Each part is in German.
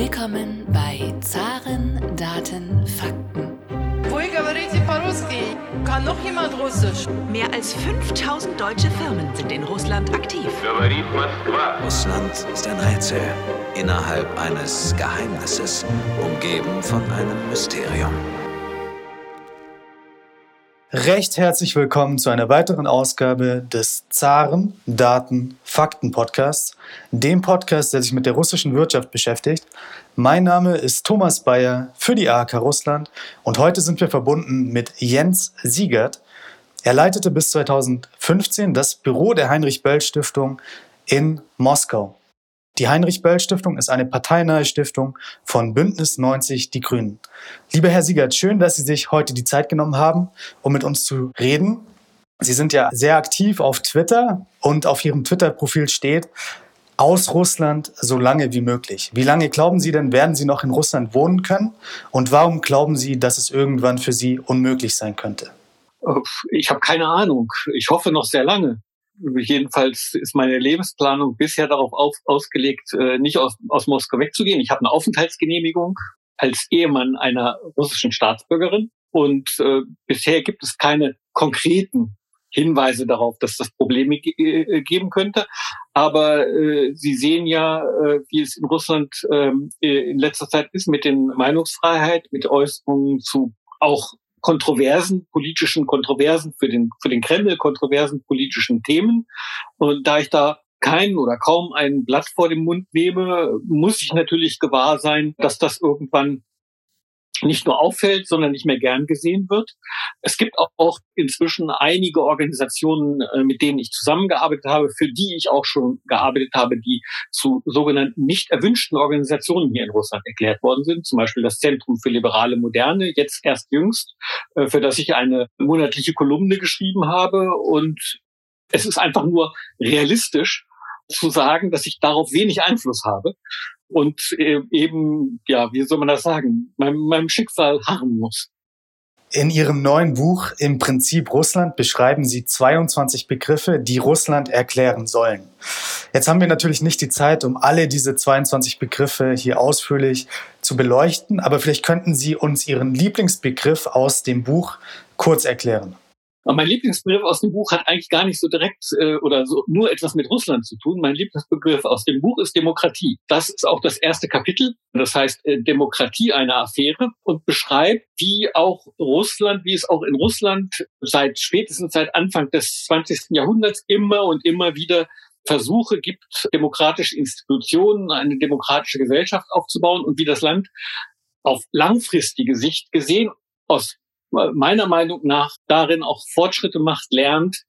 Willkommen bei Zaren, Daten, Fakten. Kann noch jemand Russisch? Mehr als 5000 deutsche Firmen sind in Russland aktiv. Russland ist ein Rätsel innerhalb eines Geheimnisses, umgeben von einem Mysterium. Recht herzlich willkommen zu einer weiteren Ausgabe des Zaren Daten Fakten Podcasts, dem Podcast, der sich mit der russischen Wirtschaft beschäftigt. Mein Name ist Thomas Bayer für die AHK Russland und heute sind wir verbunden mit Jens Siegert. Er leitete bis 2015 das Büro der Heinrich Böll Stiftung in Moskau. Die Heinrich-Böll-Stiftung ist eine parteinahe Stiftung von Bündnis 90 Die Grünen. Lieber Herr Siegert, schön, dass Sie sich heute die Zeit genommen haben, um mit uns zu reden. Sie sind ja sehr aktiv auf Twitter und auf Ihrem Twitter-Profil steht, aus Russland so lange wie möglich. Wie lange glauben Sie denn, werden Sie noch in Russland wohnen können? Und warum glauben Sie, dass es irgendwann für Sie unmöglich sein könnte? Ich habe keine Ahnung. Ich hoffe noch sehr lange jedenfalls ist meine Lebensplanung bisher darauf auf, ausgelegt, äh, nicht aus, aus Moskau wegzugehen. Ich habe eine Aufenthaltsgenehmigung als Ehemann einer russischen Staatsbürgerin und äh, bisher gibt es keine konkreten Hinweise darauf, dass das Probleme ge äh, geben könnte. Aber äh, Sie sehen ja, äh, wie es in Russland äh, in letzter Zeit ist mit den Meinungsfreiheit, mit Äußerungen zu auch kontroversen, politischen Kontroversen für den, für den Kreml, kontroversen politischen Themen. Und da ich da kein oder kaum ein Blatt vor dem Mund nehme, muss ich natürlich gewahr sein, dass das irgendwann nicht nur auffällt, sondern nicht mehr gern gesehen wird. Es gibt auch inzwischen einige Organisationen, äh, mit denen ich zusammengearbeitet habe, für die ich auch schon gearbeitet habe, die zu sogenannten nicht erwünschten Organisationen hier in Russland erklärt worden sind. Zum Beispiel das Zentrum für liberale Moderne, jetzt erst jüngst, äh, für das ich eine monatliche Kolumne geschrieben habe. Und es ist einfach nur realistisch, zu sagen, dass ich darauf wenig Einfluss habe und äh, eben, ja, wie soll man das sagen, meinem, meinem Schicksal harren muss. In Ihrem neuen Buch Im Prinzip Russland beschreiben Sie 22 Begriffe, die Russland erklären sollen. Jetzt haben wir natürlich nicht die Zeit, um alle diese 22 Begriffe hier ausführlich zu beleuchten, aber vielleicht könnten Sie uns Ihren Lieblingsbegriff aus dem Buch kurz erklären. Aber mein Lieblingsbegriff aus dem Buch hat eigentlich gar nicht so direkt äh, oder so nur etwas mit Russland zu tun. Mein Lieblingsbegriff aus dem Buch ist Demokratie. Das ist auch das erste Kapitel. Das heißt äh, Demokratie eine Affäre und beschreibt, wie auch Russland, wie es auch in Russland seit spätestens seit Anfang des 20. Jahrhunderts immer und immer wieder Versuche gibt, demokratische Institutionen, eine demokratische Gesellschaft aufzubauen und wie das Land auf langfristige Sicht gesehen aus meiner Meinung nach darin auch Fortschritte macht, lernt,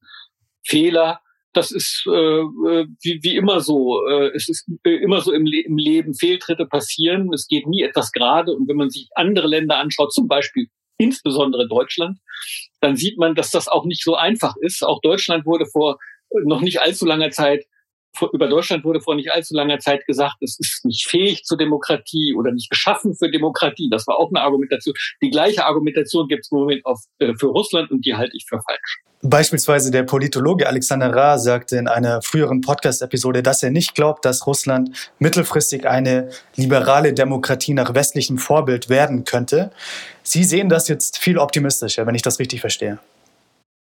Fehler. Das ist äh, äh, wie, wie immer so. Äh, es ist äh, immer so im, Le im Leben Fehltritte passieren. Es geht nie etwas gerade. Und wenn man sich andere Länder anschaut, zum Beispiel insbesondere Deutschland, dann sieht man, dass das auch nicht so einfach ist. Auch Deutschland wurde vor noch nicht allzu langer Zeit über Deutschland wurde vor nicht allzu langer Zeit gesagt, es ist nicht fähig zur Demokratie oder nicht geschaffen für Demokratie. Das war auch eine Argumentation. Die gleiche Argumentation gibt es im Moment auf, äh, für Russland und die halte ich für falsch. Beispielsweise der Politologe Alexander Ra sagte in einer früheren Podcast-Episode, dass er nicht glaubt, dass Russland mittelfristig eine liberale Demokratie nach westlichem Vorbild werden könnte. Sie sehen das jetzt viel optimistischer, wenn ich das richtig verstehe.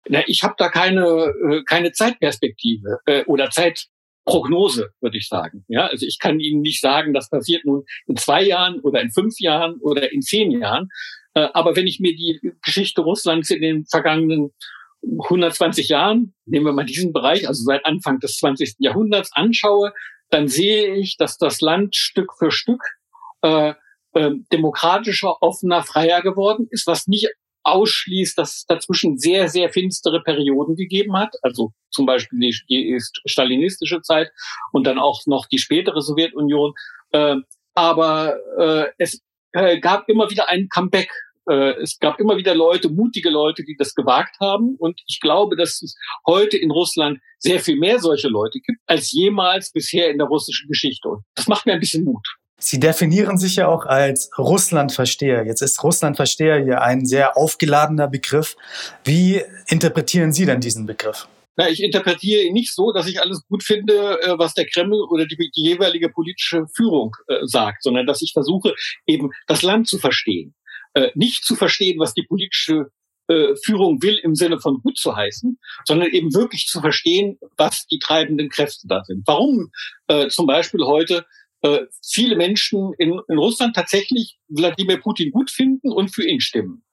Na, ich habe da keine, äh, keine Zeitperspektive äh, oder Zeit, Prognose, würde ich sagen. Ja, also ich kann Ihnen nicht sagen, das passiert nun in zwei Jahren oder in fünf Jahren oder in zehn Jahren. Äh, aber wenn ich mir die Geschichte Russlands in den vergangenen 120 Jahren, nehmen wir mal diesen Bereich, also seit Anfang des 20. Jahrhunderts anschaue, dann sehe ich, dass das Land Stück für Stück äh, äh, demokratischer, offener, freier geworden ist, was nicht ausschließt, dass es dazwischen sehr, sehr finstere Perioden gegeben hat. Also zum Beispiel die, die stalinistische Zeit und dann auch noch die spätere Sowjetunion. Äh, aber äh, es äh, gab immer wieder ein Comeback. Äh, es gab immer wieder Leute, mutige Leute, die das gewagt haben. Und ich glaube, dass es heute in Russland sehr viel mehr solche Leute gibt, als jemals bisher in der russischen Geschichte. Und das macht mir ein bisschen Mut. Sie definieren sich ja auch als Russlandversteher. Jetzt ist Russlandversteher ja ein sehr aufgeladener Begriff. Wie interpretieren Sie denn diesen Begriff? Na, ich interpretiere ihn nicht so, dass ich alles gut finde, äh, was der Kreml oder die, die jeweilige politische Führung äh, sagt, sondern dass ich versuche, eben das Land zu verstehen. Äh, nicht zu verstehen, was die politische äh, Führung will im Sinne von gut zu heißen, sondern eben wirklich zu verstehen, was die treibenden Kräfte da sind. Warum äh, zum Beispiel heute äh, viele Menschen in, in Russland tatsächlich Wladimir Putin gut finden und für ihn stimmen.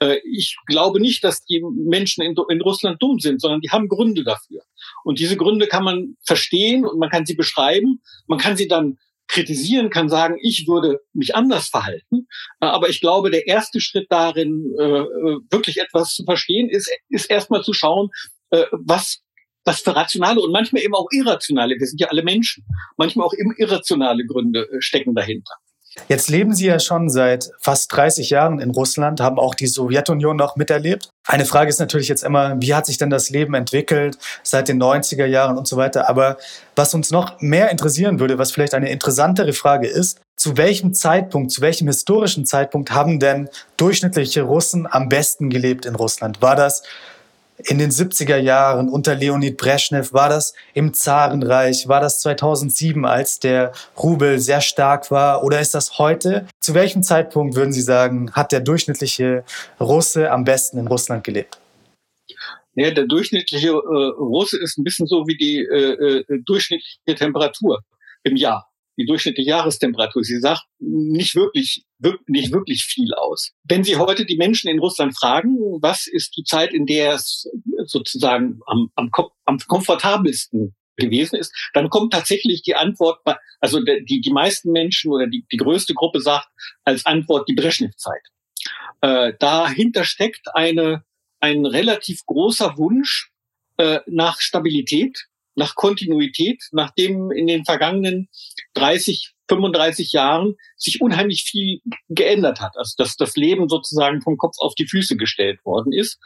Äh, ich glaube nicht, dass die Menschen in, in, Russland dumm sind, sondern die haben Gründe dafür. Und diese Gründe kann man verstehen und man kann sie beschreiben. Man kann sie dann kritisieren, kann sagen, ich würde mich anders verhalten. Äh, aber ich glaube, der erste Schritt darin, wirklich etwas zu verstehen, ist, ist erstmal zu schauen, was was für rationale und manchmal eben auch irrationale, wir sind ja alle Menschen, manchmal auch eben irrationale Gründe stecken dahinter. Jetzt leben Sie ja schon seit fast 30 Jahren in Russland, haben auch die Sowjetunion noch miterlebt. Eine Frage ist natürlich jetzt immer, wie hat sich denn das Leben entwickelt seit den 90er Jahren und so weiter. Aber was uns noch mehr interessieren würde, was vielleicht eine interessantere Frage ist, zu welchem Zeitpunkt, zu welchem historischen Zeitpunkt haben denn durchschnittliche Russen am besten gelebt in Russland? War das in den 70er Jahren unter Leonid Brezhnev? War das im Zarenreich? War das 2007, als der Rubel sehr stark war? Oder ist das heute? Zu welchem Zeitpunkt würden Sie sagen, hat der durchschnittliche Russe am besten in Russland gelebt? Ja, der durchschnittliche äh, Russe ist ein bisschen so wie die äh, äh, durchschnittliche Temperatur im Jahr die durchschnittliche Jahrestemperatur. Sie sagt nicht wirklich, nicht wirklich viel aus. Wenn Sie heute die Menschen in Russland fragen, was ist die Zeit, in der es sozusagen am, am, am komfortabelsten gewesen ist, dann kommt tatsächlich die Antwort, also die, die meisten Menschen oder die, die größte Gruppe sagt als Antwort die Brezhnev-Zeit. Äh, dahinter steckt eine, ein relativ großer Wunsch äh, nach Stabilität, nach Kontinuität, nachdem in den vergangenen 30, 35 Jahren sich unheimlich viel geändert hat, also dass das Leben sozusagen vom Kopf auf die Füße gestellt worden ist.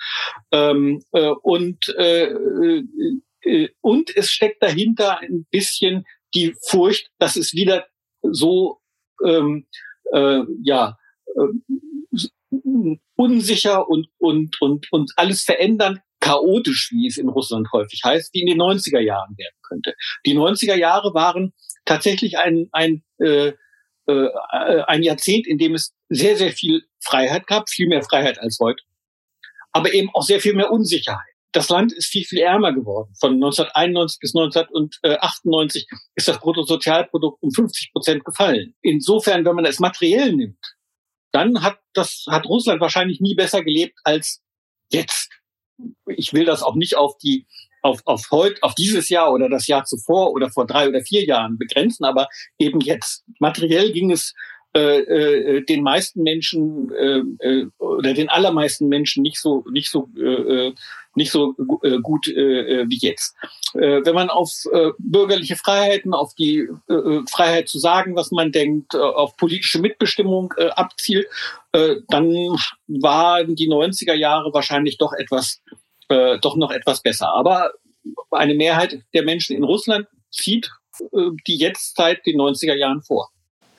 Ähm, äh, und, äh, äh, und es steckt dahinter ein bisschen die Furcht, dass es wieder so ähm, äh, ja äh, unsicher und und und und alles verändern chaotisch, wie es in Russland häufig heißt, wie in den 90er Jahren werden könnte. Die 90er Jahre waren tatsächlich ein, ein, äh, äh, ein Jahrzehnt, in dem es sehr, sehr viel Freiheit gab, viel mehr Freiheit als heute, aber eben auch sehr viel mehr Unsicherheit. Das Land ist viel, viel ärmer geworden. Von 1991 bis 1998 ist das Bruttosozialprodukt um 50 Prozent gefallen. Insofern, wenn man es materiell nimmt, dann hat das, hat Russland wahrscheinlich nie besser gelebt als jetzt ich will das auch nicht auf die auf, auf heute, auf dieses Jahr oder das Jahr zuvor oder vor drei oder vier Jahren begrenzen, aber eben jetzt. Materiell ging es äh, äh, den meisten Menschen äh, äh, oder den allermeisten Menschen nicht so nicht so äh, äh nicht so äh, gut äh, wie jetzt. Äh, wenn man auf äh, bürgerliche Freiheiten, auf die äh, Freiheit zu sagen, was man denkt, äh, auf politische Mitbestimmung äh, abzielt, äh, dann waren die 90er Jahre wahrscheinlich doch etwas äh, doch noch etwas besser. Aber eine Mehrheit der Menschen in Russland zieht äh, die jetzt seit den 90er Jahren vor.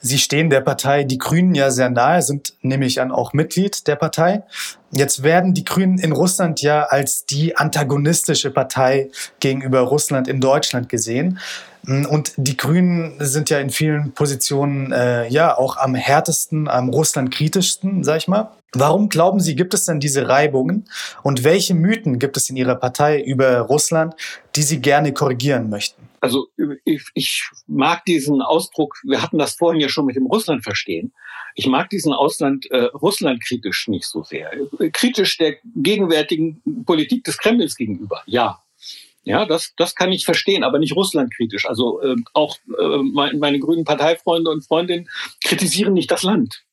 Sie stehen der Partei Die Grünen ja sehr nahe, sind nämlich an auch Mitglied der Partei. Jetzt werden die Grünen in Russland ja als die antagonistische Partei gegenüber Russland in Deutschland gesehen. Und die Grünen sind ja in vielen Positionen äh, ja auch am härtesten, am Russland kritischsten, sag ich mal. Warum glauben Sie, gibt es denn diese Reibungen? Und welche Mythen gibt es in Ihrer Partei über Russland, die Sie gerne korrigieren möchten? Also ich, ich mag diesen Ausdruck, wir hatten das vorhin ja schon mit dem Russland verstehen. Ich mag diesen Ausland äh, Russland kritisch nicht so sehr. Kritisch der gegenwärtigen Politik des Kremls gegenüber, ja. Ja, das, das kann ich verstehen, aber nicht russlandkritisch. Also äh, auch äh, meine, meine grünen Parteifreunde und Freundinnen kritisieren nicht das Land.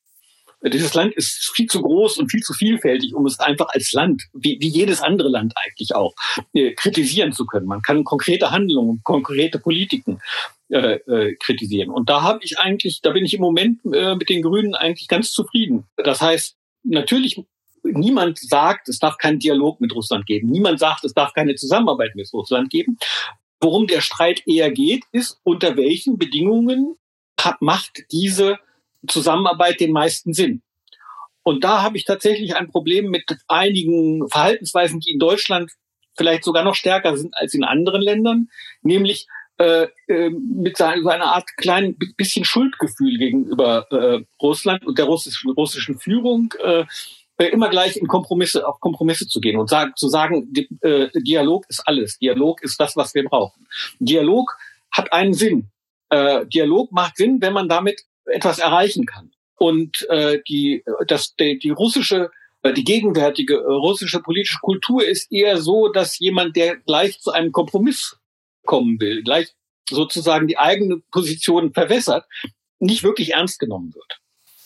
Dieses Land ist viel zu groß und viel zu vielfältig, um es einfach als Land, wie, wie jedes andere Land eigentlich auch, äh, kritisieren zu können. Man kann konkrete Handlungen, konkrete Politiken äh, äh, kritisieren. Und da habe ich eigentlich, da bin ich im Moment äh, mit den Grünen eigentlich ganz zufrieden. Das heißt, natürlich niemand sagt, es darf keinen Dialog mit Russland geben. Niemand sagt, es darf keine Zusammenarbeit mit Russland geben. Worum der Streit eher geht, ist, unter welchen Bedingungen macht diese Zusammenarbeit den meisten Sinn. Und da habe ich tatsächlich ein Problem mit einigen Verhaltensweisen, die in Deutschland vielleicht sogar noch stärker sind als in anderen Ländern, nämlich äh, äh, mit seiner, seiner Art kleinen bisschen Schuldgefühl gegenüber äh, Russland und der russischen, russischen Führung äh, immer gleich in Kompromisse, auf Kompromisse zu gehen und sagen, zu sagen, die, äh, Dialog ist alles. Dialog ist das, was wir brauchen. Dialog hat einen Sinn. Äh, Dialog macht Sinn, wenn man damit etwas erreichen kann. Und äh, die, das, die, die russische äh, die gegenwärtige russische politische Kultur ist eher so, dass jemand, der gleich zu einem Kompromiss kommen will, gleich sozusagen die eigene Position verwässert, nicht wirklich ernst genommen wird.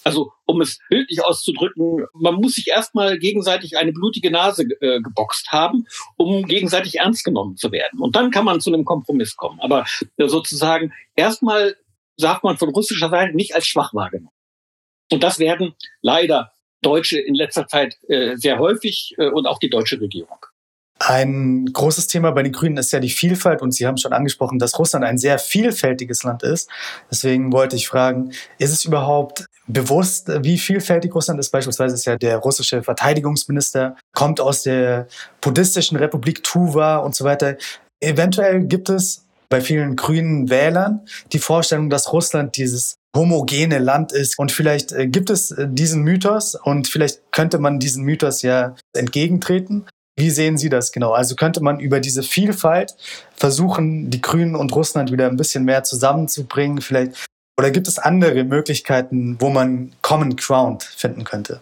Also um es bildlich auszudrücken, man muss sich erstmal gegenseitig eine blutige Nase äh, geboxt haben, um gegenseitig ernst genommen zu werden. Und dann kann man zu einem Kompromiss kommen. Aber äh, sozusagen erstmal sagt man von russischer Seite nicht als schwach wahrgenommen. Und das werden leider Deutsche in letzter Zeit äh, sehr häufig äh, und auch die deutsche Regierung. Ein großes Thema bei den Grünen ist ja die Vielfalt und Sie haben schon angesprochen, dass Russland ein sehr vielfältiges Land ist. Deswegen wollte ich fragen, ist es überhaupt bewusst, wie vielfältig Russland ist? Beispielsweise ist ja der russische Verteidigungsminister, kommt aus der buddhistischen Republik Tuva und so weiter. Eventuell gibt es bei vielen grünen Wählern die Vorstellung, dass Russland dieses homogene Land ist. Und vielleicht äh, gibt es äh, diesen Mythos und vielleicht könnte man diesen Mythos ja entgegentreten. Wie sehen Sie das genau? Also könnte man über diese Vielfalt versuchen, die Grünen und Russland wieder ein bisschen mehr zusammenzubringen? Vielleicht oder gibt es andere Möglichkeiten, wo man Common Ground finden könnte?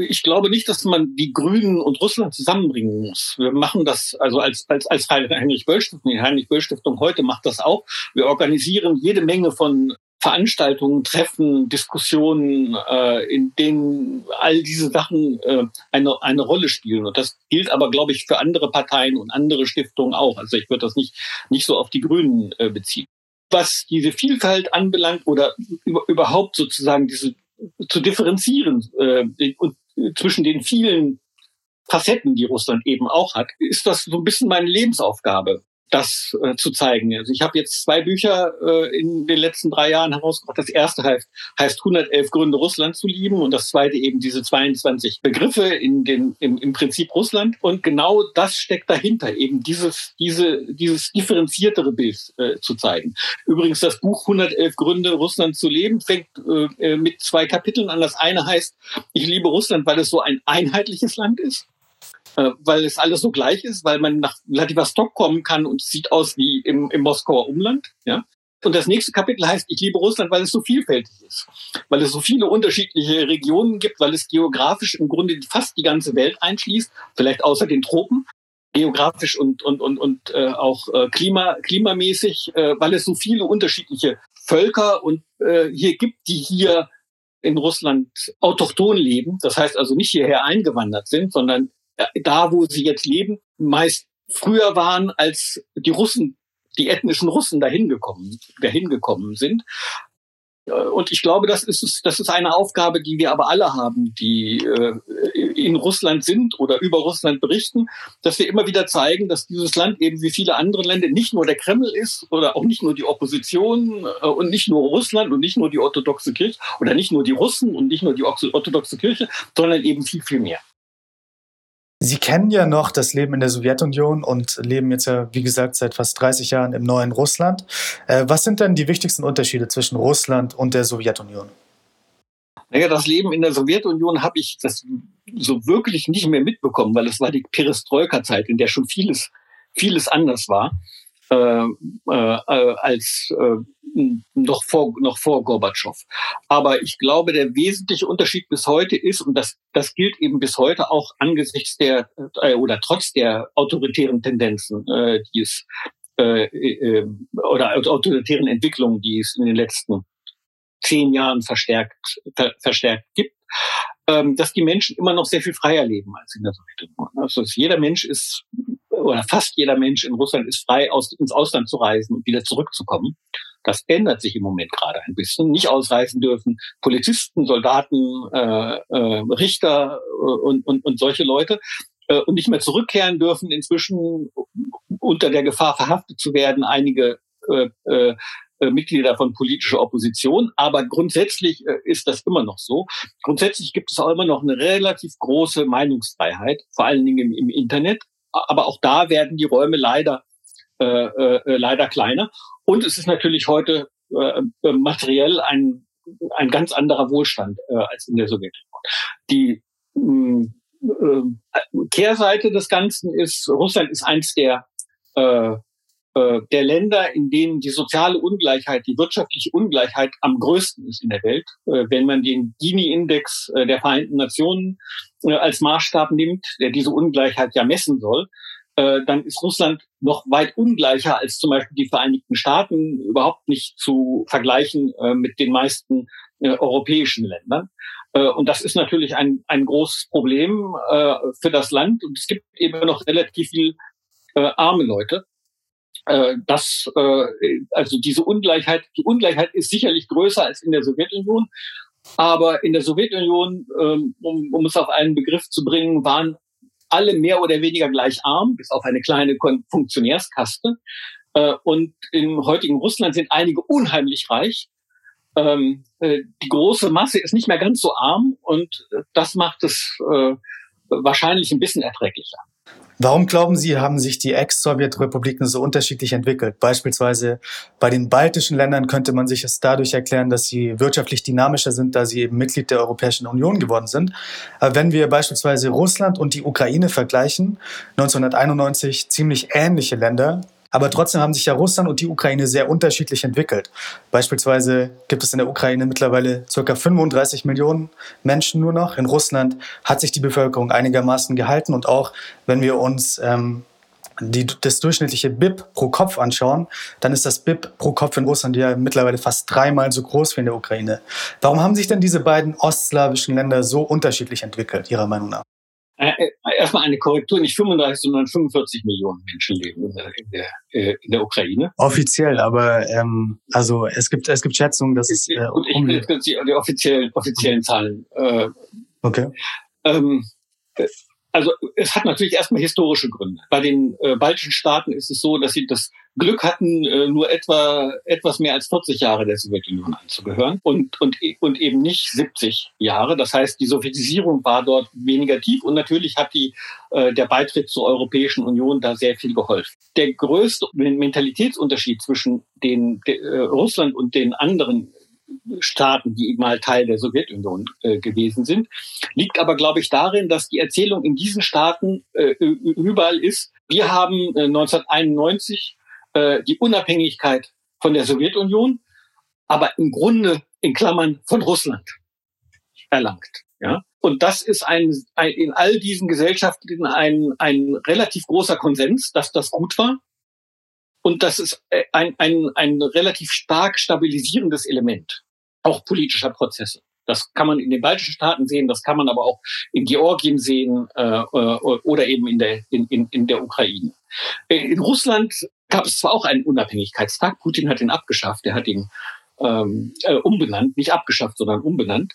Ich glaube nicht, dass man die Grünen und Russland zusammenbringen muss. Wir machen das also als, als, als Heinrich-Böll-Stiftung. Die Heinrich-Böll-Stiftung heute macht das auch. Wir organisieren jede Menge von Veranstaltungen, Treffen, Diskussionen, äh, in denen all diese Sachen äh, eine, eine Rolle spielen. Und das gilt aber, glaube ich, für andere Parteien und andere Stiftungen auch. Also ich würde das nicht, nicht so auf die Grünen äh, beziehen. Was diese Vielfalt anbelangt oder überhaupt sozusagen diese zu differenzieren äh, und zwischen den vielen Facetten, die Russland eben auch hat, ist das so ein bisschen meine Lebensaufgabe das äh, zu zeigen. Also ich habe jetzt zwei Bücher äh, in den letzten drei Jahren herausgebracht. Das erste heißt, heißt 111 Gründe, Russland zu lieben und das zweite eben diese 22 Begriffe in den, im, im Prinzip Russland. Und genau das steckt dahinter, eben dieses, diese, dieses differenziertere Bild äh, zu zeigen. Übrigens, das Buch 111 Gründe, Russland zu leben, fängt äh, mit zwei Kapiteln an. Das eine heißt, ich liebe Russland, weil es so ein einheitliches Land ist äh, weil es alles so gleich ist, weil man nach Vladivostok kommen kann und es sieht aus wie im, im Moskauer Umland. Ja? Und das nächste Kapitel heißt, ich liebe Russland, weil es so vielfältig ist, weil es so viele unterschiedliche Regionen gibt, weil es geografisch im Grunde fast die ganze Welt einschließt, vielleicht außer den Tropen, geografisch und, und, und, und äh, auch äh, klima, klimamäßig, äh, weil es so viele unterschiedliche Völker und äh, hier gibt, die hier in Russland autochton leben, das heißt also nicht hierher eingewandert sind, sondern da, wo sie jetzt leben, meist früher waren, als die Russen, die ethnischen Russen dahin gekommen, dahin gekommen sind. Äh, und ich glaube, das ist, das ist eine Aufgabe, die wir aber alle haben, die äh, in Russland sind oder über Russland berichten, dass wir immer wieder zeigen, dass dieses Land eben wie viele andere Länder nicht nur der Kreml ist oder auch nicht nur die Opposition äh, und nicht nur Russland und nicht nur die orthodoxe Kirche oder nicht nur die Russen und nicht nur die orthodoxe Kirche, sondern eben viel, viel mehr. Sie kennen ja noch das Leben in der Sowjetunion und leben jetzt ja, wie gesagt, seit fast 30 Jahren im neuen Russland. Äh, was sind denn die wichtigsten Unterschiede zwischen Russland und der Sowjetunion? Naja, das Leben in der Sowjetunion habe ich das so wirklich nicht mehr mitbekommen, weil es war die Perestroika-Zeit, in der schon vieles, vieles anders war äh, äh, äh als äh, noch vor, noch vor Gorbatschow. Aber ich glaube, der wesentliche Unterschied bis heute ist, und das, das gilt eben bis heute auch angesichts der äh, oder trotz der autoritären Tendenzen, äh, die es äh, äh, oder autoritären Entwicklungen, die es in den letzten zehn Jahren verstärkt, ver, verstärkt gibt, ähm, dass die Menschen immer noch sehr viel freier leben als in der Sowjetunion. Also jeder Mensch ist oder fast jeder Mensch in Russland ist frei, aus, ins Ausland zu reisen und wieder zurückzukommen. Das ändert sich im Moment gerade ein bisschen. Nicht ausreisen dürfen Polizisten, Soldaten, äh, äh, Richter äh, und, und, und solche Leute äh, und nicht mehr zurückkehren dürfen, inzwischen unter der Gefahr verhaftet zu werden, einige äh, äh, Mitglieder von politischer Opposition. Aber grundsätzlich äh, ist das immer noch so. Grundsätzlich gibt es auch immer noch eine relativ große Meinungsfreiheit, vor allen Dingen im, im Internet. aber auch da werden die Räume leider, äh, äh, leider kleiner. Und es ist natürlich heute äh, äh materiell ein, ein ganz anderer Wohlstand äh, als in der Sowjetunion. Die mh, hm, äh, Kehrseite des Ganzen ist, Russland ist eins der äh, äh, der Länder, in denen die soziale Ungleichheit, die wirtschaftliche Ungleichheit am größten ist in der Welt. Äh, wenn man den Gini-Index äh, der Vereinten Nationen als Maßstab nimmt, der diese Ungleichheit ja messen soll, dann ist Russland noch weit ungleicher als zum Beispiel die Vereinigten Staaten, überhaupt nicht zu vergleichen mit den meisten europäischen Ländern. Und das ist natürlich ein, ein großes Problem für das Land. Und es gibt eben noch relativ viel arme Leute. Äh, das, äh, also diese Ungleichheit, die Ungleichheit ist sicherlich größer als in der Sowjetunion. Aber in der Sowjetunion, ähm, um, um es auf einen Begriff zu bringen, waren alle mehr oder weniger gleich arm, bis auf eine kleine Funktionärskaste. Äh, und im heutigen Russland sind einige unheimlich reich. Ähm, äh, die große Masse ist nicht mehr ganz so arm und das macht es äh, wahrscheinlich ein bisschen erträglicher. Warum glauben Sie, haben sich die Ex-Sowjetrepubliken so unterschiedlich entwickelt? Beispielsweise bei den baltischen Ländern könnte man sich es dadurch erklären, dass sie wirtschaftlich dynamischer sind, da sie eben Mitglied der Europäischen Union geworden sind. Aber wenn wir beispielsweise Russland und die Ukraine vergleichen, 1991 ziemlich ähnliche Länder, aber trotzdem haben sich ja Russland und die Ukraine sehr unterschiedlich entwickelt. Beispielsweise gibt es in der Ukraine mittlerweile ca. 35 Millionen Menschen nur noch. In Russland hat sich die Bevölkerung einigermaßen gehalten. Und auch wenn wir uns ähm, die, das durchschnittliche BIP pro Kopf anschauen, dann ist das BIP pro Kopf in Russland ja mittlerweile fast dreimal so groß wie in der Ukraine. Warum haben sich denn diese beiden ostslawischen Länder so unterschiedlich entwickelt, Ihrer Meinung nach? Äh, äh, erstmal eine Korrektur, nicht 35, sondern 45 Millionen Menschen leben in der, in der, äh, in der Ukraine. Offiziell, aber ähm, also es gibt es gibt Schätzungen, dass es äh, um ich will jetzt die, die offiziellen offiziellen Zahlen. Äh, okay. Ähm, also es hat natürlich erstmal historische Gründe. Bei den äh, baltischen Staaten ist es so, dass sie das Glück hatten, äh, nur etwa etwas mehr als 40 Jahre der Sowjetunion anzugehören und, und, und eben nicht 70 Jahre. Das heißt, die Sowjetisierung war dort weniger tief und natürlich hat die, äh, der Beitritt zur Europäischen Union da sehr viel geholfen. Der größte Mentalitätsunterschied zwischen den, de, äh, Russland und den anderen Staaten, die mal Teil der Sowjetunion äh, gewesen sind. Liegt aber, glaube ich, darin, dass die Erzählung in diesen Staaten äh, überall ist. Wir haben äh, 1991 äh, die Unabhängigkeit von der Sowjetunion, aber im Grunde in Klammern von Russland erlangt. Ja? Und das ist ein, ein, in all diesen Gesellschaften ein, ein relativ großer Konsens, dass das gut war. Und das ist äh, ein, ein, ein relativ stark stabilisierendes Element, auch politischer Prozesse. Das kann man in den baltischen Staaten sehen, das kann man aber auch in Georgien sehen äh, äh oder eben in der, in, in, in der Ukraine. Äh, in Russland gab es zwar auch einen Unabhängigkeitstag, Putin hat ihn abgeschafft, er hat ihn ähm, äh, umbenannt, nicht abgeschafft, sondern umbenannt.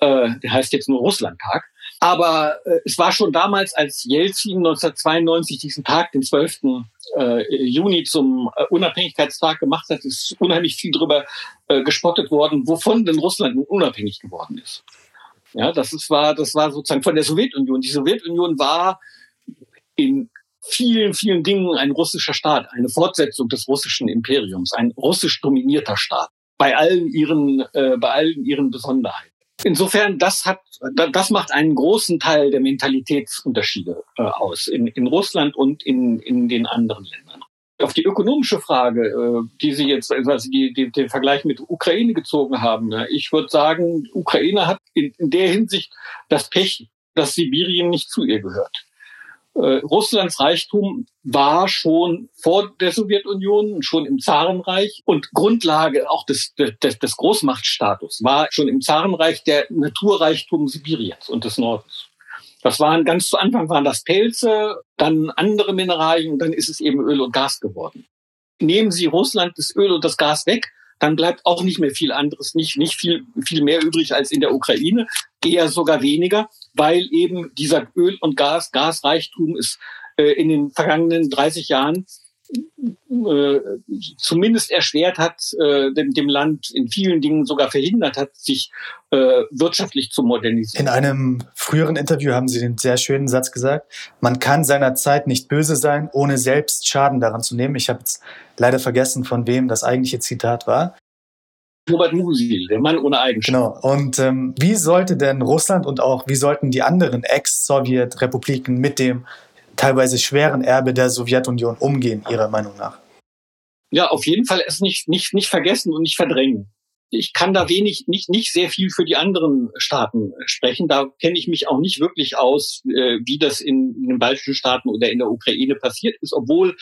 Äh, der heißt jetzt nur Russlandtag. Aber äh, es war schon damals, als Jelzin 1992 diesen Tag, den 12. Äh, Juni zum äh, Unabhängigkeitstag gemacht hat, ist unheimlich viel darüber äh, gespottet worden, wovon denn Russland nun unabhängig geworden ist. Ja, das ist, war, das war sozusagen von der Sowjetunion. Die Sowjetunion war in vielen, vielen Dingen ein russischer Staat, eine Fortsetzung des russischen Imperiums, ein russisch dominierter Staat bei allen ihren, äh, bei allen ihren Besonderheiten. Insofern, das hat, das macht einen großen Teil der Mentalitätsunterschiede äh, aus in, in Russland und in, in den anderen Ländern. Auf die ökonomische Frage, äh, die Sie jetzt, also die, die, den Vergleich mit Ukraine gezogen haben, ne? ich würde sagen, Ukraine hat in, in der Hinsicht das Pech, dass Sibirien nicht zu ihr gehört. Äh, Russlands Reichtum war schon vor der Sowjetunion, schon im Zarenreich und Grundlage auch des, des, des Großmachtstatus war schon im Zarenreich der Naturreichtum Sibiriens und des Nordens. Das waren ganz zu Anfang waren das Pelze, dann andere Mineralien dann ist es eben Öl und Gas geworden. Nehmen Sie Russland das Öl und das Gas weg, dann bleibt auch nicht mehr viel anderes, nicht, nicht viel, viel mehr übrig als in der Ukraine, eher sogar weniger, weil eben dieser Öl- und Gas, Gasreichtum ist äh, in den vergangenen 30 Jahren äh, zumindest erschwert hat, äh, dem, Land in vielen Dingen sogar verhindert hat, sich äh, wirtschaftlich zu modernisieren. In einem früheren Interview haben Sie den sehr schönen Satz gesagt, man kann seiner Zeit nicht böse sein, ohne selbst Schaden daran zu nehmen. Ich habe jetzt leider vergessen, von wem das eigentliche Zitat war. Robert Musil, der Mann ohne Eigenschaften. Genau. Und ähm, wie sollte denn Russland und auch wie sollten die anderen Ex-Sowjet-Republiken mit dem teilweise schweren Erbe der Sowjetunion umgehen, Ihrer Meinung nach? Ja, auf jeden Fall es nicht, nicht, nicht vergessen und nicht verdrängen. Ich kann da wenig, nicht, nicht sehr viel für die anderen Staaten sprechen. Da kenne ich mich auch nicht wirklich aus, äh, wie das in, in den baltischen Staaten oder in der Ukraine passiert ist, obwohl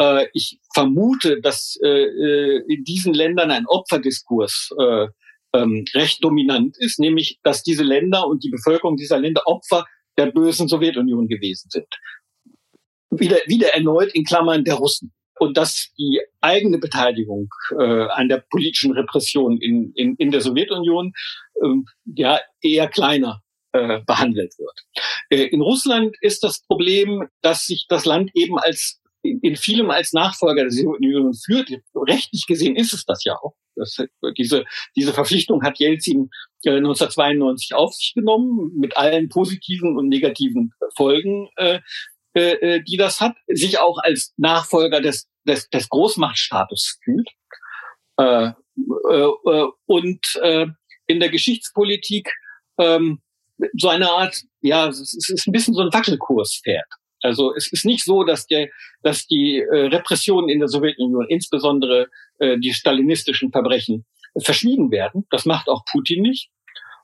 äh, ich vermute, dass äh, äh in diesen Ländern ein Opferdiskurs äh, ähm, recht dominant ist, nämlich dass diese Länder und die Bevölkerung dieser Länder Opfer der bösen Sowjetunion gewesen sind wieder, wieder erneut in Klammern der Russen. Und dass die eigene Beteiligung äh, an der politischen Repression in, in, in der Sowjetunion ähm, ja eher kleiner äh, behandelt wird. Äh, in Russland ist das Problem, dass sich das Land eben als in, in vielem als Nachfolger der Sowjetunion führt. Rechtlich gesehen ist es das ja auch. Das, diese, diese Verpflichtung hat Jelzin äh, 1992 auf sich genommen, mit allen positiven und negativen Folgen, äh, äh, die das hat, sich auch als Nachfolger des, des, des Großmachtstatus fühlt. Äh, äh, äh, und äh, in der Geschichtspolitik ähm, so eine Art, ja, es ist ein bisschen so ein Wackelkurs fährt. Also es ist nicht so, dass, der, dass die äh, Repressionen in der Sowjetunion, insbesondere äh, die stalinistischen Verbrechen, verschwiegen werden. Das macht auch Putin nicht.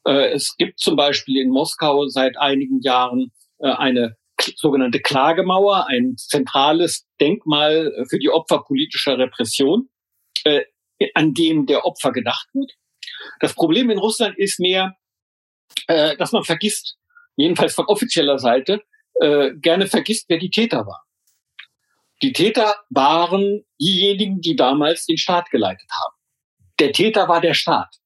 Äh, es gibt zum Beispiel in Moskau seit einigen Jahren äh, eine sogenannte Klagemauer, ein zentrales Denkmal für die Opfer politischer Repression, äh, an dem der Opfer gedacht wird. Das Problem in Russland ist mehr, äh, dass man vergisst, jedenfalls von offizieller Seite, äh, gerne vergisst, wer die Täter waren. Die Täter waren diejenigen, die damals den Staat geleitet haben. Der Täter war der Staat.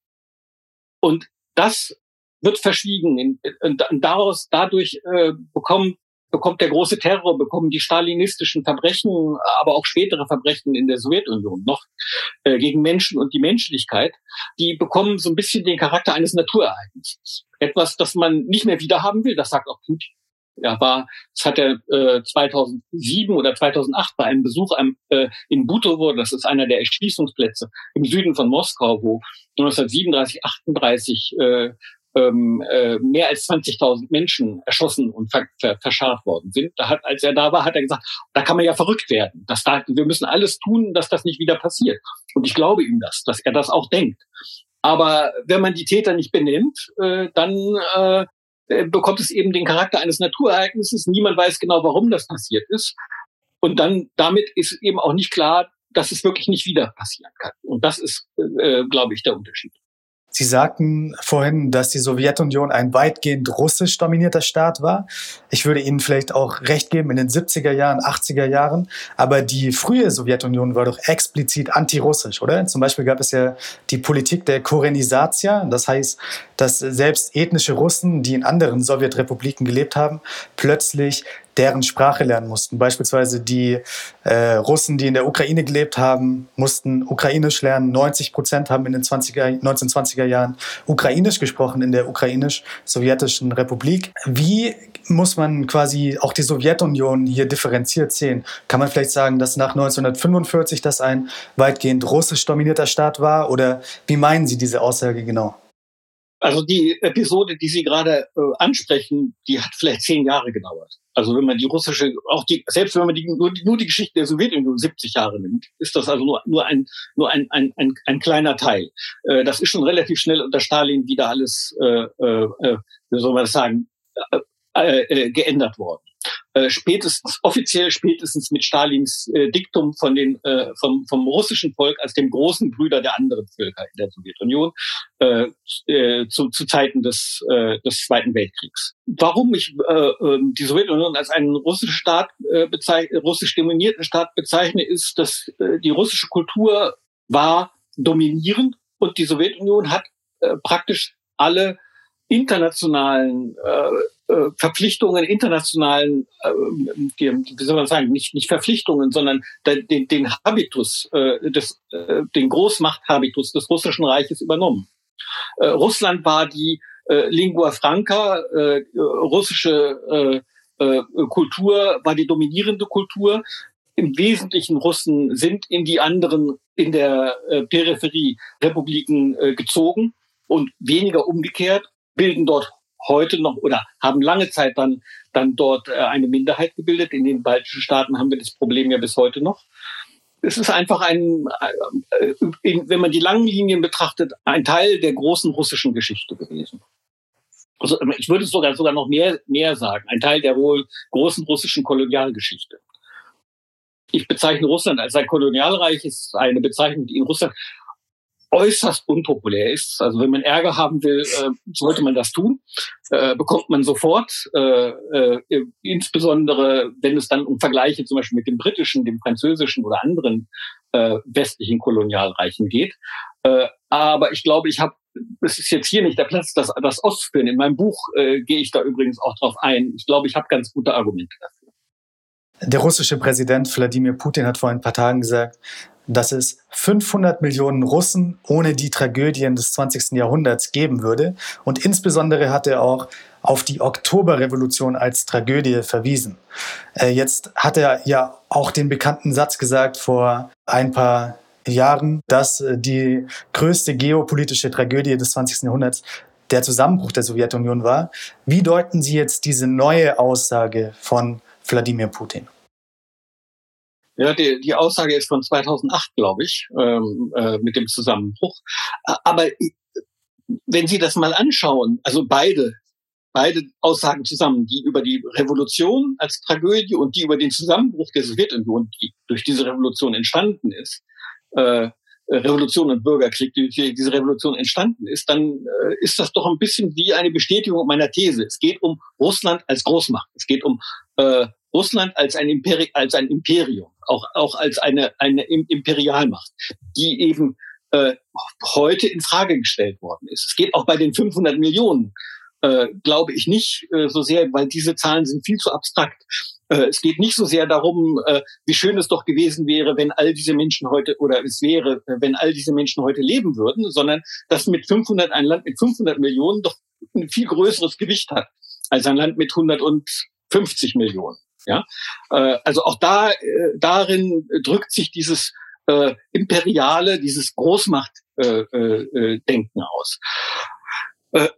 Und das wird verschwiegen. Und daraus, dadurch äh, bekommen bekommt der große Terror, bekommen die stalinistischen Verbrechen, aber auch spätere Verbrechen in der Sowjetunion noch äh, gegen Menschen und die Menschlichkeit, die bekommen so ein bisschen den Charakter eines Naturereignisses. Etwas, das man nicht mehr wiederhaben will, das sagt auch Putin. Er war, das hat er äh, 2007 oder 2008 bei einem Besuch am, äh, in Butovo, das ist einer der Erschließungsplätze im Süden von Moskau, wo 1937, 38 äh, ähm, äh, mehr als 20.000 Menschen erschossen und ver ver verscharrt worden sind. Da hat, als er da war, hat er gesagt, da kann man ja verrückt werden. Das da, wir müssen alles tun, dass das nicht wieder passiert. Und ich glaube ihm das, dass er das auch denkt. Aber wenn man die Täter nicht benennt, äh, dann äh, äh bekommt es eben den Charakter eines Naturereignisses. Niemand weiß genau, warum das passiert ist. Und dann damit ist eben auch nicht klar, dass es wirklich nicht wieder passieren kann. Und das ist, äh, glaube ich, der Unterschied. Sie sagten vorhin, dass die Sowjetunion ein weitgehend russisch dominierter Staat war. Ich würde Ihnen vielleicht auch recht geben in den 70er Jahren, 80er Jahren. Aber die frühe Sowjetunion war doch explizit antirussisch, oder? Zum Beispiel gab es ja die Politik der Korenisatia. Das heißt, dass selbst ethnische Russen, die in anderen Sowjetrepubliken gelebt haben, plötzlich deren Sprache lernen mussten. Beispielsweise die äh, Russen, die in der Ukraine gelebt haben, mussten Ukrainisch lernen. 90 Prozent haben in den 20er, 1920er Jahren Ukrainisch gesprochen in der ukrainisch-sowjetischen Republik. Wie muss man quasi auch die Sowjetunion hier differenziert sehen? Kann man vielleicht sagen, dass nach 1945 das ein weitgehend russisch dominierter Staat war? Oder wie meinen Sie diese Aussage genau? Also die Episode, die Sie gerade äh, ansprechen, die hat vielleicht zehn Jahre gedauert. Also wenn man die russische, auch die, selbst wenn man die, nur, die, nur die Geschichte der Sowjetunion 70 Jahre nimmt, ist das also nur, nur, ein, nur ein, ein, ein, ein kleiner Teil. Äh, das ist schon relativ schnell unter Stalin wieder alles, äh, äh, äh wie soll man das sagen, äh, äh geändert worden. Äh, spätestens, offiziell spätestens mit Stalins äh, Diktum von den, äh, vom, vom russischen Volk als dem großen Brüder der anderen Völker in der Sowjetunion äh, äh, zu, zu Zeiten des, äh, des Zweiten Weltkriegs. Warum ich äh, ähm, die Sowjetunion als einen russischen Staat äh, russisch dominierten Staat bezeichne, ist, dass äh, die russische Kultur war dominierend und die Sowjetunion hat äh, praktisch alle internationalen äh, äh, Verpflichtungen internationalen, äh, wie soll man sagen, nicht, nicht Verpflichtungen, sondern den, den Habitus, äh, des, äh, den Großmachthabitus des Russischen Reiches übernommen. Äh, Russland war die äh, Lingua Franca, äh, russische äh, äh, Kultur war die dominierende Kultur. Im Wesentlichen Russen sind in die anderen, in der äh, Peripherie Republiken äh, gezogen und weniger umgekehrt, bilden dort heute noch oder haben lange Zeit dann, dann dort äh, eine Minderheit gebildet. In den baltischen Staaten haben wir das Problem ja bis heute noch. Es ist einfach ein, äh, wenn man die langen Linien betrachtet, ein Teil der großen russischen Geschichte gewesen. Also ich würde sogar sogar noch mehr mehr sagen, ein Teil der wohl großen russischen Kolonialgeschichte. Ich bezeichne Russland als ein Kolonialreich, ist eine Bezeichnung, die in Russland äußerst unpopulär ist. Also wenn man Ärger haben will, äh, sollte man das tun. Äh, bekommt man sofort, äh, äh, insbesondere wenn es dann um Vergleiche zum Beispiel mit dem britischen, dem französischen oder anderen äh, westlichen Kolonialreichen geht. Äh, aber ich glaube, ich habe, es ist jetzt hier nicht der Platz, das, das auszuführen. In meinem Buch gehe ich da übrigens auch drauf ein. Ich glaube, ich habe ganz gute Argumente dafür. Der russische Präsident Wladimir Putin hat vor ein paar Tagen gesagt, dass es 500 Millionen Russen ohne die Tragödien des 20. Jahrhunderts geben würde. Und insbesondere hat er auch auf die Oktoberrevolution als Tragödie verwiesen. Äh, jetzt hat er ja auch den bekannten Satz gesagt vor ein paar Jahren, dass äh, die größte geopolitische Tragödie des 20. Jahrhunderts der Zusammenbruch der Sowjetunion war. Wie deuten Sie jetzt diese neue Aussage von Wladimir Putin? Ja, die, die Aussage ist von 2008, glaube ich, ähm, äh, mit dem Zusammenbruch. Aber wenn Sie das mal anschauen, also beide, beide Aussagen zusammen, die über die Revolution als Tragödie und die über den Zusammenbruch der Sowjetunion, die durch diese Revolution entstanden ist, äh, Revolution und Bürgerkrieg, die durch diese Revolution entstanden ist, dann äh, ist das doch ein bisschen wie eine Bestätigung meiner These. Es geht um Russland als Großmacht. Es geht um äh, Russland als ein, Imperi als ein Imperium, auch, auch als eine, eine Imperialmacht, die eben äh, heute in Frage gestellt worden ist. Es geht auch bei den 500 Millionen, äh, glaube ich nicht äh, so sehr, weil diese Zahlen sind viel zu abstrakt. Äh, es geht nicht so sehr darum, äh, wie schön es doch gewesen wäre, wenn all diese Menschen heute oder es wäre, äh, wenn all diese Menschen heute leben würden, sondern dass mit 500 ein Land mit 500 Millionen doch ein viel größeres Gewicht hat als ein Land mit 150 Millionen. Ja, äh, also auch da äh, darin drückt sich dieses äh, imperiale, dieses Großmachtdenken äh, äh, aus. Äh,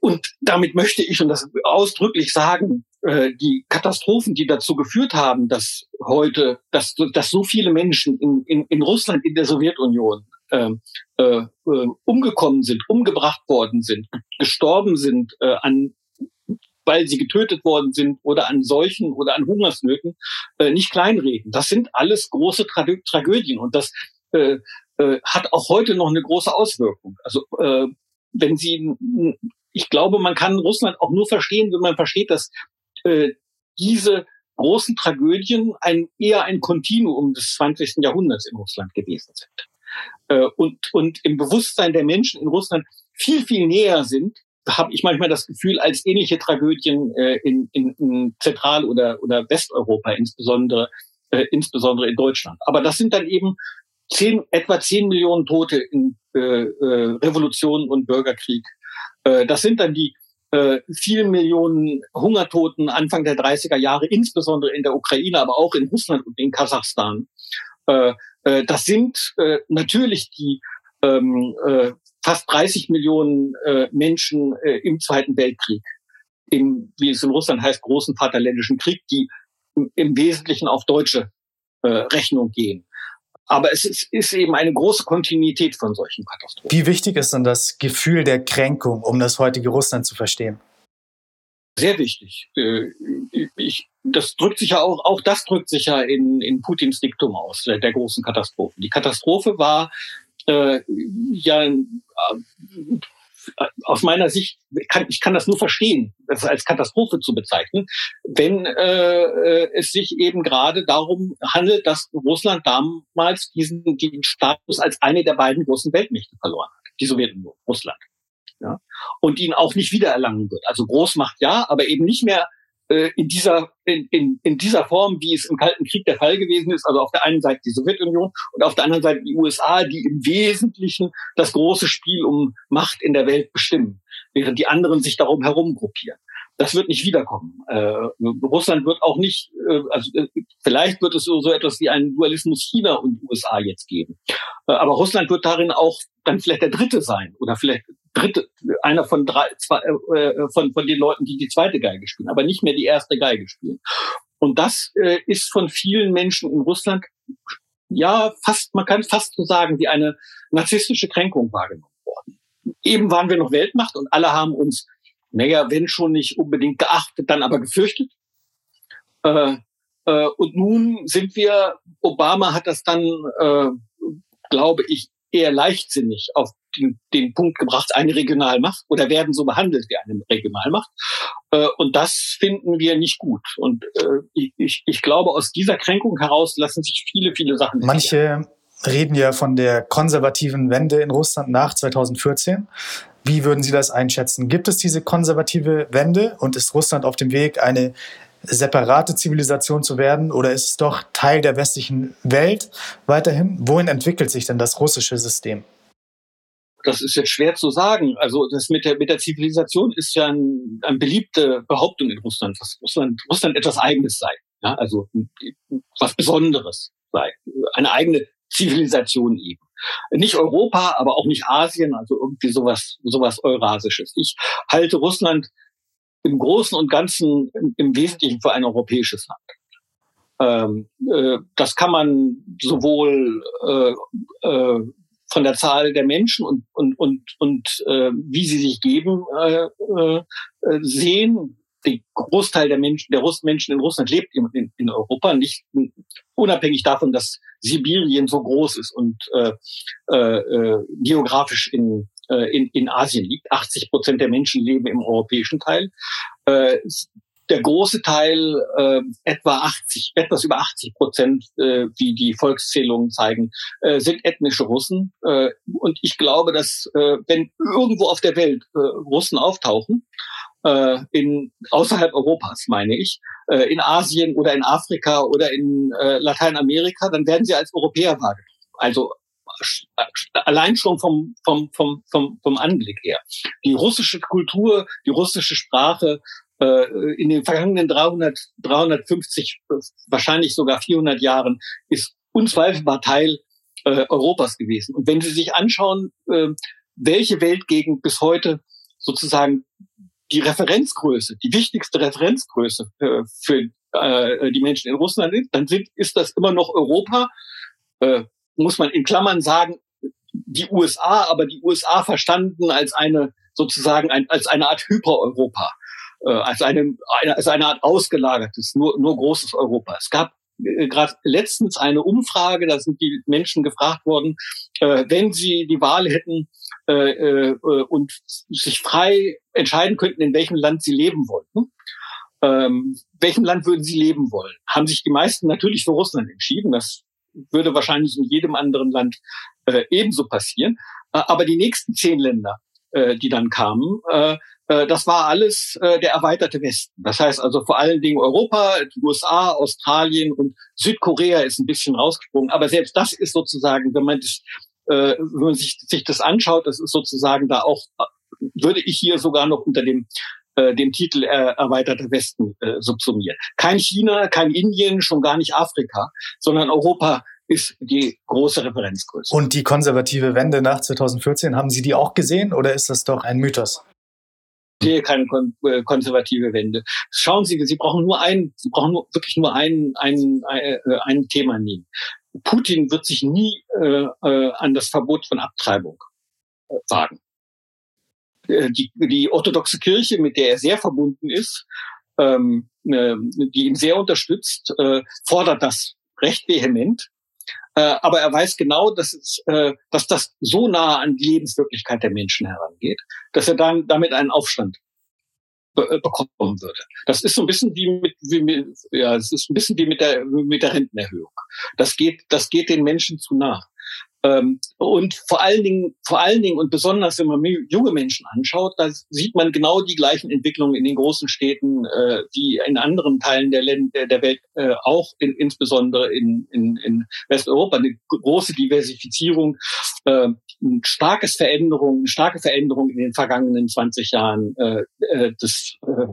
und damit möchte ich, und das ausdrücklich sagen, äh, die Katastrophen, die dazu geführt haben, dass heute, dass, dass so viele Menschen in, in, in Russland, in der Sowjetunion äh, äh, umgekommen sind, umgebracht worden sind, gestorben sind äh, an weil sie getötet worden sind oder an Seuchen oder an Hungersnöten, äh, nicht kleinreden. Das sind alles große Tra Tragödien und das äh, äh, hat auch heute noch eine große Auswirkung. Also äh, wenn Sie, ich glaube, man kann Russland auch nur verstehen, wenn man versteht, dass äh, diese großen Tragödien ein, eher ein Kontinuum des 20. Jahrhunderts in Russland gewesen sind. Äh, und, und im Bewusstsein der Menschen in Russland viel, viel näher sind habe ich manchmal das Gefühl, als ähnliche Tragödien äh, in, in, in Zentral- oder, oder Westeuropa, insbesondere, äh, insbesondere in Deutschland. Aber das sind dann eben zehn, etwa zehn Millionen Tote in äh, äh, Revolution und Bürgerkrieg. Äh, das sind dann die äh, vielen Millionen Hungertoten Anfang der 30er Jahre, insbesondere in der Ukraine, aber auch in Russland und in Kasachstan. Äh, äh, das sind äh, natürlich die ähm, äh, fast 30 Millionen äh, Menschen äh, im Zweiten Weltkrieg, im, wie es in Russland heißt, großen Vaterländischen Krieg, die im, im Wesentlichen auf deutsche äh, Rechnung gehen. Aber es ist, ist eben eine große Kontinuität von solchen Katastrophen. Wie wichtig ist denn das Gefühl der Kränkung, um das heutige Russland zu verstehen? Sehr wichtig. Äh, ich, das drückt sich ja auch, auch das drückt sich ja in, in Putins Diktum aus, der, der großen Katastrophe. Die Katastrophe war äh, ja aus meiner Sicht kann ich kann das nur verstehen, das als Katastrophe zu bezeichnen, wenn äh, äh, es sich eben gerade darum handelt, dass Russland damals diesen, diesen Status als eine der beiden großen Weltmächte verloren hat, die Sowjetunion, Russland. ja, und ihn auch nicht wiedererlangen wird. Also Großmacht ja, aber eben nicht mehr äh, in dieser in, in, in dieser Form, wie es im Kalten Krieg der Fall gewesen ist. Also auf der einen Seite die Sowjetunion und auf der anderen Seite die USA, die im Wesentlichen das große Spiel um Macht in der Welt bestimmen, während die anderen sich darum herum gruppieren. Das wird nicht wiederkommen. Äh, Russland wird auch nicht, äh, also äh, vielleicht wird es so, so etwas wie einen Dualismus China und USA jetzt geben. Äh, aber Russland wird darin auch dann vielleicht der Dritte sein oder vielleicht dritte, einer von drei, zwei, äh, äh, von, von den Leuten, die die zweite Geige spielen, aber nicht mehr die erste Geige spielen. Und das ist von vielen Menschen in Russland ja fast, man kann fast so sagen, wie eine narzisstische Kränkung wahrgenommen worden. Eben waren wir noch Weltmacht und alle haben uns naja, wenn schon nicht unbedingt geachtet, dann aber gefürchtet. Äh, äh, und nun sind wir, Obama hat das dann, äh, glaube ich, eher leichtsinnig auf den, den Punkt gebracht, eine Regionalmacht oder werden so behandelt wie eine Regionalmacht. Äh, und das finden wir nicht gut. Und äh, ich, ich glaube, aus dieser Kränkung heraus lassen sich viele, viele Sachen. Manche reden ja von der konservativen Wende in Russland nach 2014. Wie würden Sie das einschätzen? Gibt es diese konservative Wende und ist Russland auf dem Weg, eine separate Zivilisation zu werden oder ist es doch Teil der westlichen Welt weiterhin? Wohin entwickelt sich denn das russische System? Das ist jetzt schwer zu sagen. Also das mit der, mit der Zivilisation ist ja ein, eine beliebte Behauptung in Russland, dass Russland, Russland etwas Eigenes sei. Ja, also was Besonderes sei. Eine eigene Zivilisation eben. Nicht Europa, aber auch nicht Asien, also irgendwie sowas, sowas Eurasisches. Ich halte Russland im Großen und Ganzen im, Wesentlichen für ein europäisches Land. Ähm, äh, das kann man sowohl äh, äh, von der Zahl der Menschen und und und und wie sie sich geben sehen. Der Großteil der Menschen, der Russ Menschen in Russland lebt in Europa, nicht unabhängig davon, dass Sibirien so groß ist und äh, äh, äh, geografisch in, äh, in, in Asien liegt. 80 Prozent der Menschen leben im europäischen Teil. Äh, der große Teil, äh, etwa 80, etwas über 80 Prozent, äh, wie die Volkszählungen zeigen, äh, sind ethnische Russen. Äh, und ich glaube, dass äh, wenn irgendwo auf der Welt äh, Russen auftauchen, äh, in außerhalb Europas, meine ich, äh, in Asien oder in Afrika oder in äh, Lateinamerika, dann werden sie als Europäer wahrgenommen. Also äh, allein schon vom, vom, vom, vom, vom Anblick her. Die russische Kultur, die russische Sprache äh, in den vergangenen 300, 350, wahrscheinlich sogar 400 Jahren ist unzweifelbar Teil äh, Europas gewesen. Und wenn Sie sich anschauen, äh, welche Weltgegend bis heute sozusagen die Referenzgröße, die wichtigste Referenzgröße für, für äh, die Menschen in Russland ist, dann sind, ist das immer noch Europa, äh, muss man in Klammern sagen, die USA, aber die USA verstanden als eine sozusagen ein, als eine Art Hyper-Europa, äh, als eine, eine als eine Art ausgelagertes, nur nur großes Europa. Es gab äh, gerade letztens eine Umfrage, da sind die Menschen gefragt worden, äh, wenn sie die Wahl hätten äh, äh, und sich frei entscheiden könnten, in welchem Land sie leben wollten, ähm, welchem Land würden sie leben wollen? Haben sich die meisten natürlich für Russland entschieden. Das würde wahrscheinlich in jedem anderen Land äh, ebenso passieren. Äh, aber die nächsten zehn Länder, äh, die dann kamen, äh, äh, das war alles äh, der erweiterte Westen. Das heißt also vor allen Dingen Europa, USA, Australien und Südkorea ist ein bisschen rausgesprungen. Aber selbst das ist sozusagen, wenn man das, äh, wenn man sich, sich das anschaut, das ist sozusagen da auch, würde ich hier sogar noch unter dem dem Titel äh, erweiterter Westen äh, subsumieren. Kein China, kein Indien, schon gar nicht Afrika, sondern Europa ist die große Referenzgröße. Und die konservative Wende nach 2014, haben Sie die auch gesehen oder ist das doch ein Mythos? Sehe keine kon äh, konservative Wende. Schauen Sie, Sie brauchen nur ein, Sie brauchen nur, wirklich nur ein, ein, ein, äh, ein Thema nehmen. Putin wird sich nie äh, äh, an das Verbot von Abtreibung äh, wagen. Äh, die, die orthodoxe Kirche, mit der er sehr verbunden ist, ähm, äh, die ihn sehr unterstützt, äh, fordert das recht vehement. Äh, aber er weiß genau, dass, es, äh, dass das so nah an die Lebenswirklichkeit der Menschen herangeht, dass er dann damit einen Aufstand be äh, bekommen würde. Das ist so ein bisschen wie mit, wie mit ja, es ist ein bisschen wie mit der mit der Rentenerhöhung. Das geht, das geht den Menschen zu nah. Ähm, und vor allen Dingen, vor allen Dingen und besonders, wenn man junge Menschen anschaut, da sieht man genau die gleichen Entwicklungen in den großen Städten, äh, wie in anderen Teilen der, Länder, der Welt äh, auch, in, insbesondere in, in, in Westeuropa, eine große Diversifizierung, äh, eine starkes Veränderung, eine starke Veränderung in den vergangenen 20 Jahren äh, äh, des, äh,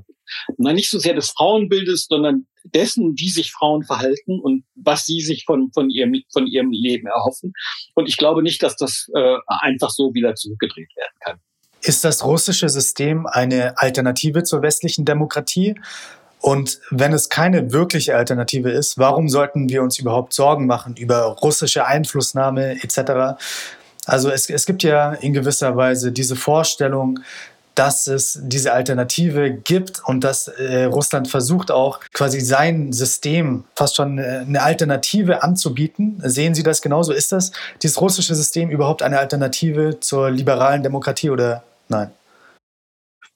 na nicht so sehr des Frauenbildes, sondern dessen, wie sich Frauen verhalten und was sie sich von, von, ihrem, von ihrem Leben erhoffen. Und ich glaube nicht, dass das äh, einfach so wieder zurückgedreht werden kann. Ist das russische System eine Alternative zur westlichen Demokratie? Und wenn es keine wirkliche Alternative ist, warum sollten wir uns überhaupt Sorgen machen über russische Einflussnahme etc.? Also es, es gibt ja in gewisser Weise diese Vorstellung, dass es diese Alternative gibt und dass äh, Russland versucht auch quasi sein System fast schon äh, eine Alternative anzubieten. Sehen Sie das genauso? Ist das dieses russische System überhaupt eine Alternative zur liberalen Demokratie oder nein?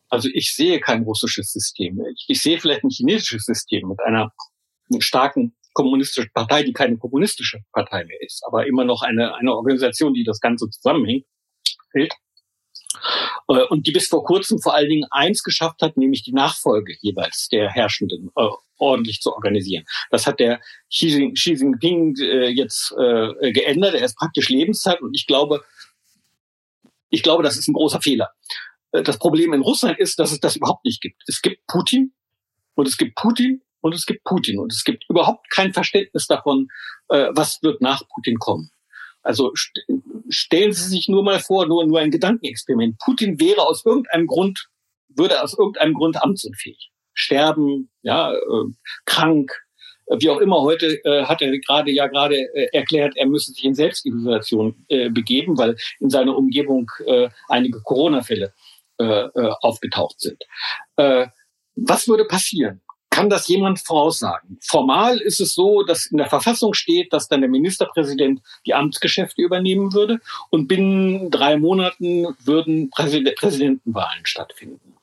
Also ich sehe kein russisches System. Ich, sehe vielleicht ein chinesisches System mit einer starken kommunistischen Partei, die keine kommunistische Partei mehr ist, aber immer noch eine, eine Organisation, die das Ganze zusammenhängt, hält. Äh, und die bis vor kurzem vor allen Dingen eins geschafft hat, nämlich die Nachfolge jeweils der Herrschenden äh, ordentlich zu organisieren. Das hat der Xi, Jinping äh, jetzt äh, geändert. Er ist praktisch Lebenszeit und ich glaube, ich glaube, das ist ein großer Fehler. Äh, das Problem in Russland ist, dass es das überhaupt nicht gibt. Es gibt Putin und es gibt Putin und es gibt Putin und es gibt überhaupt kein Verständnis davon, äh, was wird nach Putin kommen. Also stellen Sie sich nur mal vor, nur, nur ein Gedankenexperiment. Putin wäre aus irgendeinem Grund, würde aus irgendeinem Grund amtsunfähig. Sterben, ja, äh, krank, äh, wie auch immer. Heute äh, hat er gerade ja gerade äh, erklärt, er müsse sich in Selbstisolation äh, begeben, weil in seiner Umgebung äh, einige Corona-Fälle äh, äh, aufgetaucht sind. Äh, was würde passieren? Kann das jemand voraussagen? Formal ist es so, dass in der Verfassung steht, dass dann der Ministerpräsident die Amtsgeschäfte übernehmen würde und binnen drei Monaten würden Präsidentenwahlen stattfinden.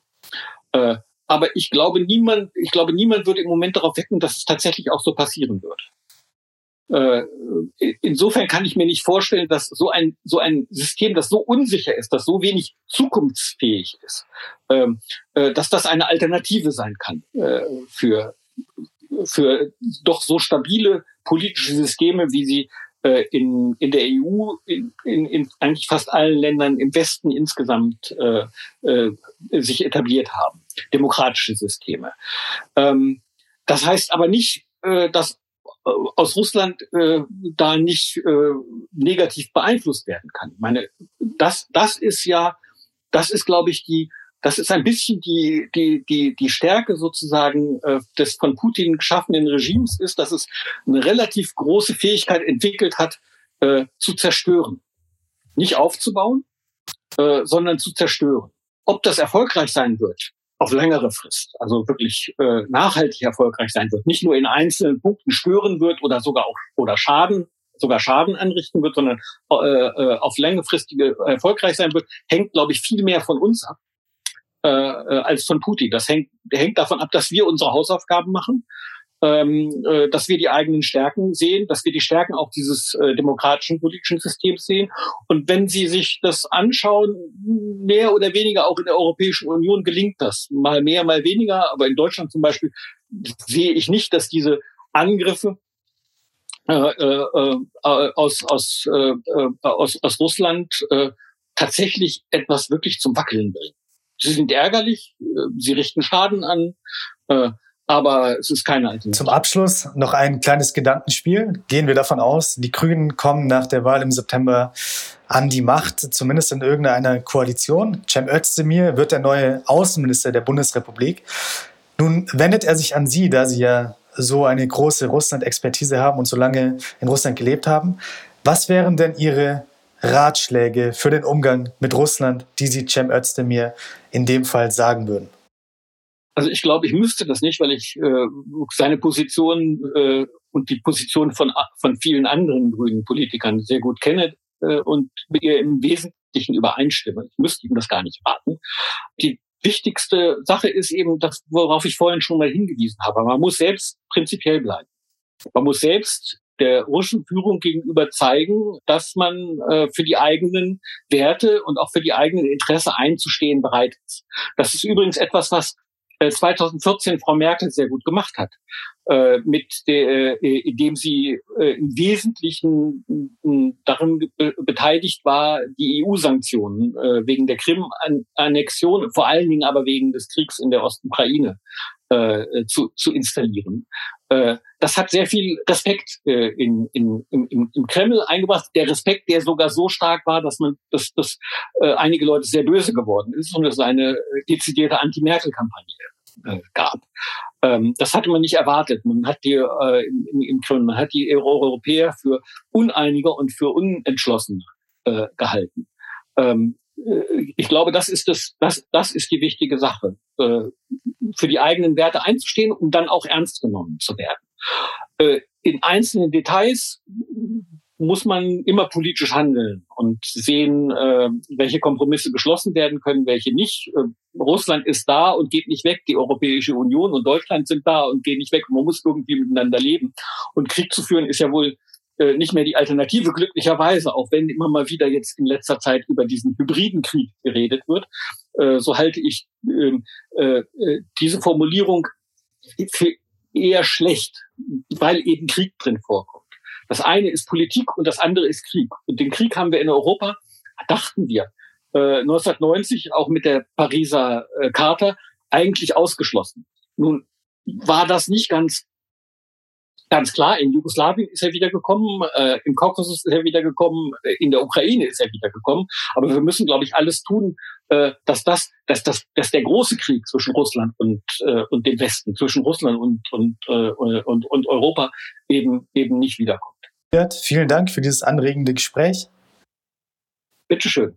Äh, aber ich glaube, niemand, ich glaube, niemand würde im Moment darauf wetten, dass es tatsächlich auch so passieren wird. Äh, insofern kann ich mir nicht vorstellen, dass so ein, so ein System, das so unsicher ist, das so wenig zukunftsfähig ist, ähm, äh, dass das eine Alternative sein kann äh, für, für doch so stabile politische Systeme, wie sie in, in der EU, in, in, in eigentlich fast allen Ländern im Westen insgesamt äh, sich etabliert haben. Demokratische Systeme. Ähm, das heißt aber nicht, dass aus Russland äh, da nicht äh, negativ beeinflusst werden kann. Ich meine, das, das ist ja, das ist, glaube ich, die, das ist ein bisschen die, die, die, die Stärke sozusagen äh, des von Putin geschaffenen Regimes ist, dass es eine relativ große Fähigkeit entwickelt hat, äh, zu zerstören. Nicht aufzubauen, äh, sondern zu zerstören. Ob das erfolgreich sein wird, auf längere Frist, also wirklich äh, nachhaltig erfolgreich sein wird, nicht nur in einzelnen Punkten stören wird oder sogar auch oder Schaden sogar Schaden anrichten wird, sondern äh, äh, auf längerfristige erfolgreich sein wird, hängt, glaube ich, viel mehr von uns ab äh, äh als von Putin. Das hängt, hängt davon ab, dass wir unsere Hausaufgaben machen, ähm, äh, dass wir die eigenen Stärken sehen, dass wir die Stärken auch dieses äh, demokratischen politischen Systems sehen. Und wenn Sie sich das anschauen, mehr oder weniger auch in der Europäischen Union gelingt das. Mal mehr, mal weniger. Aber in Deutschland zum Beispiel sehe ich nicht, dass diese Angriffe äh, äh, äh aus, aus, äh, äh, aus, aus Russland äh, tatsächlich etwas wirklich zum Wackeln bringen. Sie sind ärgerlich, äh, sie richten Schaden an, äh, aber es ist keine Alternative. Zum Abschluss noch ein kleines Gedankenspiel. Gehen wir davon aus, die Grünen kommen nach der Wahl im September an die Macht, zumindest in irgendeiner Koalition. Cem Özdemir wird der neue Außenminister der Bundesrepublik. Nun wendet er sich an Sie, da Sie ja so eine große Russland-Expertise haben und so lange in Russland gelebt haben. Was wären denn Ihre Ratschläge für den Umgang mit Russland, die Sie Cem Özdemir in dem Fall sagen würden? Also ich glaube, ich müsste das nicht, weil ich äh, seine Position äh, und die Position von, von vielen anderen grünen Politikern sehr gut kenne äh, und mit ihr im Wesentlichen übereinstimme. Ich müsste ihm das gar nicht raten. Die wichtigste Sache ist eben das, worauf ich vorhin schon mal hingewiesen habe. Man muss selbst prinzipiell bleiben. Man muss selbst der russischen Führung gegenüber zeigen, dass man äh, für die eigenen Werte und auch für die eigenen Interesse einzustehen bereit ist. Das ist übrigens etwas, was 2014 äh, Frau Merkel sehr gut gemacht hat, äh, mit der, äh, indem sie im Wesentlichen darin be beteiligt war, die EU-Sanktionen wegen der Krim-Annexion, vor allen Dingen aber wegen des Kriegs in der Ostukraine zu, zu installieren. Äh, das hat sehr viel Respekt äh, in, in, im, im Kreml eingebracht. Der Respekt, der sogar so stark war, dass man, dass, dass äh, einige Leute sehr böse geworden ist und es eine dezidierte Anti-Merkel-Kampagne äh, gab. Ähm, das hatte man nicht erwartet. Man hat die äh, im, im Kreml, man hat die Europäer für uneiniger und für unentschlossen äh, gehalten. Ähm, äh, ich glaube, das ist das, das, das ist die wichtige Sache, äh, für die eigenen Werte einzustehen und dann auch ernst genommen zu werden. Äh, in einzelnen Details muss man immer politisch handeln und sehen, welche Kompromisse geschlossen werden können, welche nicht. Russland ist da und geht nicht weg. Die Europäische Union und Deutschland sind da und gehen nicht weg. Man muss irgendwie miteinander leben. Und Krieg zu führen ist ja wohl äh, nicht mehr die Alternative, glücklicherweise, auch wenn immer mal wieder jetzt in letzter Zeit über diesen hybriden Krieg geredet wird. Äh, so halte ich ähm, äh, äh, diese Formulierung für eher schlecht, weil eben Krieg drin vorkommt. Das eine ist Politik und das andere ist Krieg. Und den Krieg haben wir in Europa, dachten wir, 1990 äh, auch mit der Pariser Charta eigentlich ausgeschlossen. Nun war das nicht ganz Ganz klar, in Jugoslawien ist er wiedergekommen, äh, im Kaukasus ist er wiedergekommen, äh, in der Ukraine ist er wiedergekommen. Aber wir müssen, glaube ich, alles tun, äh, dass das, dass das, dass der große Krieg zwischen Russland und äh, und dem Westen, zwischen Russland und und äh, und, und Europa eben eben nicht wiederkommt. Vielen Dank für dieses anregende Gespräch. Bitteschön.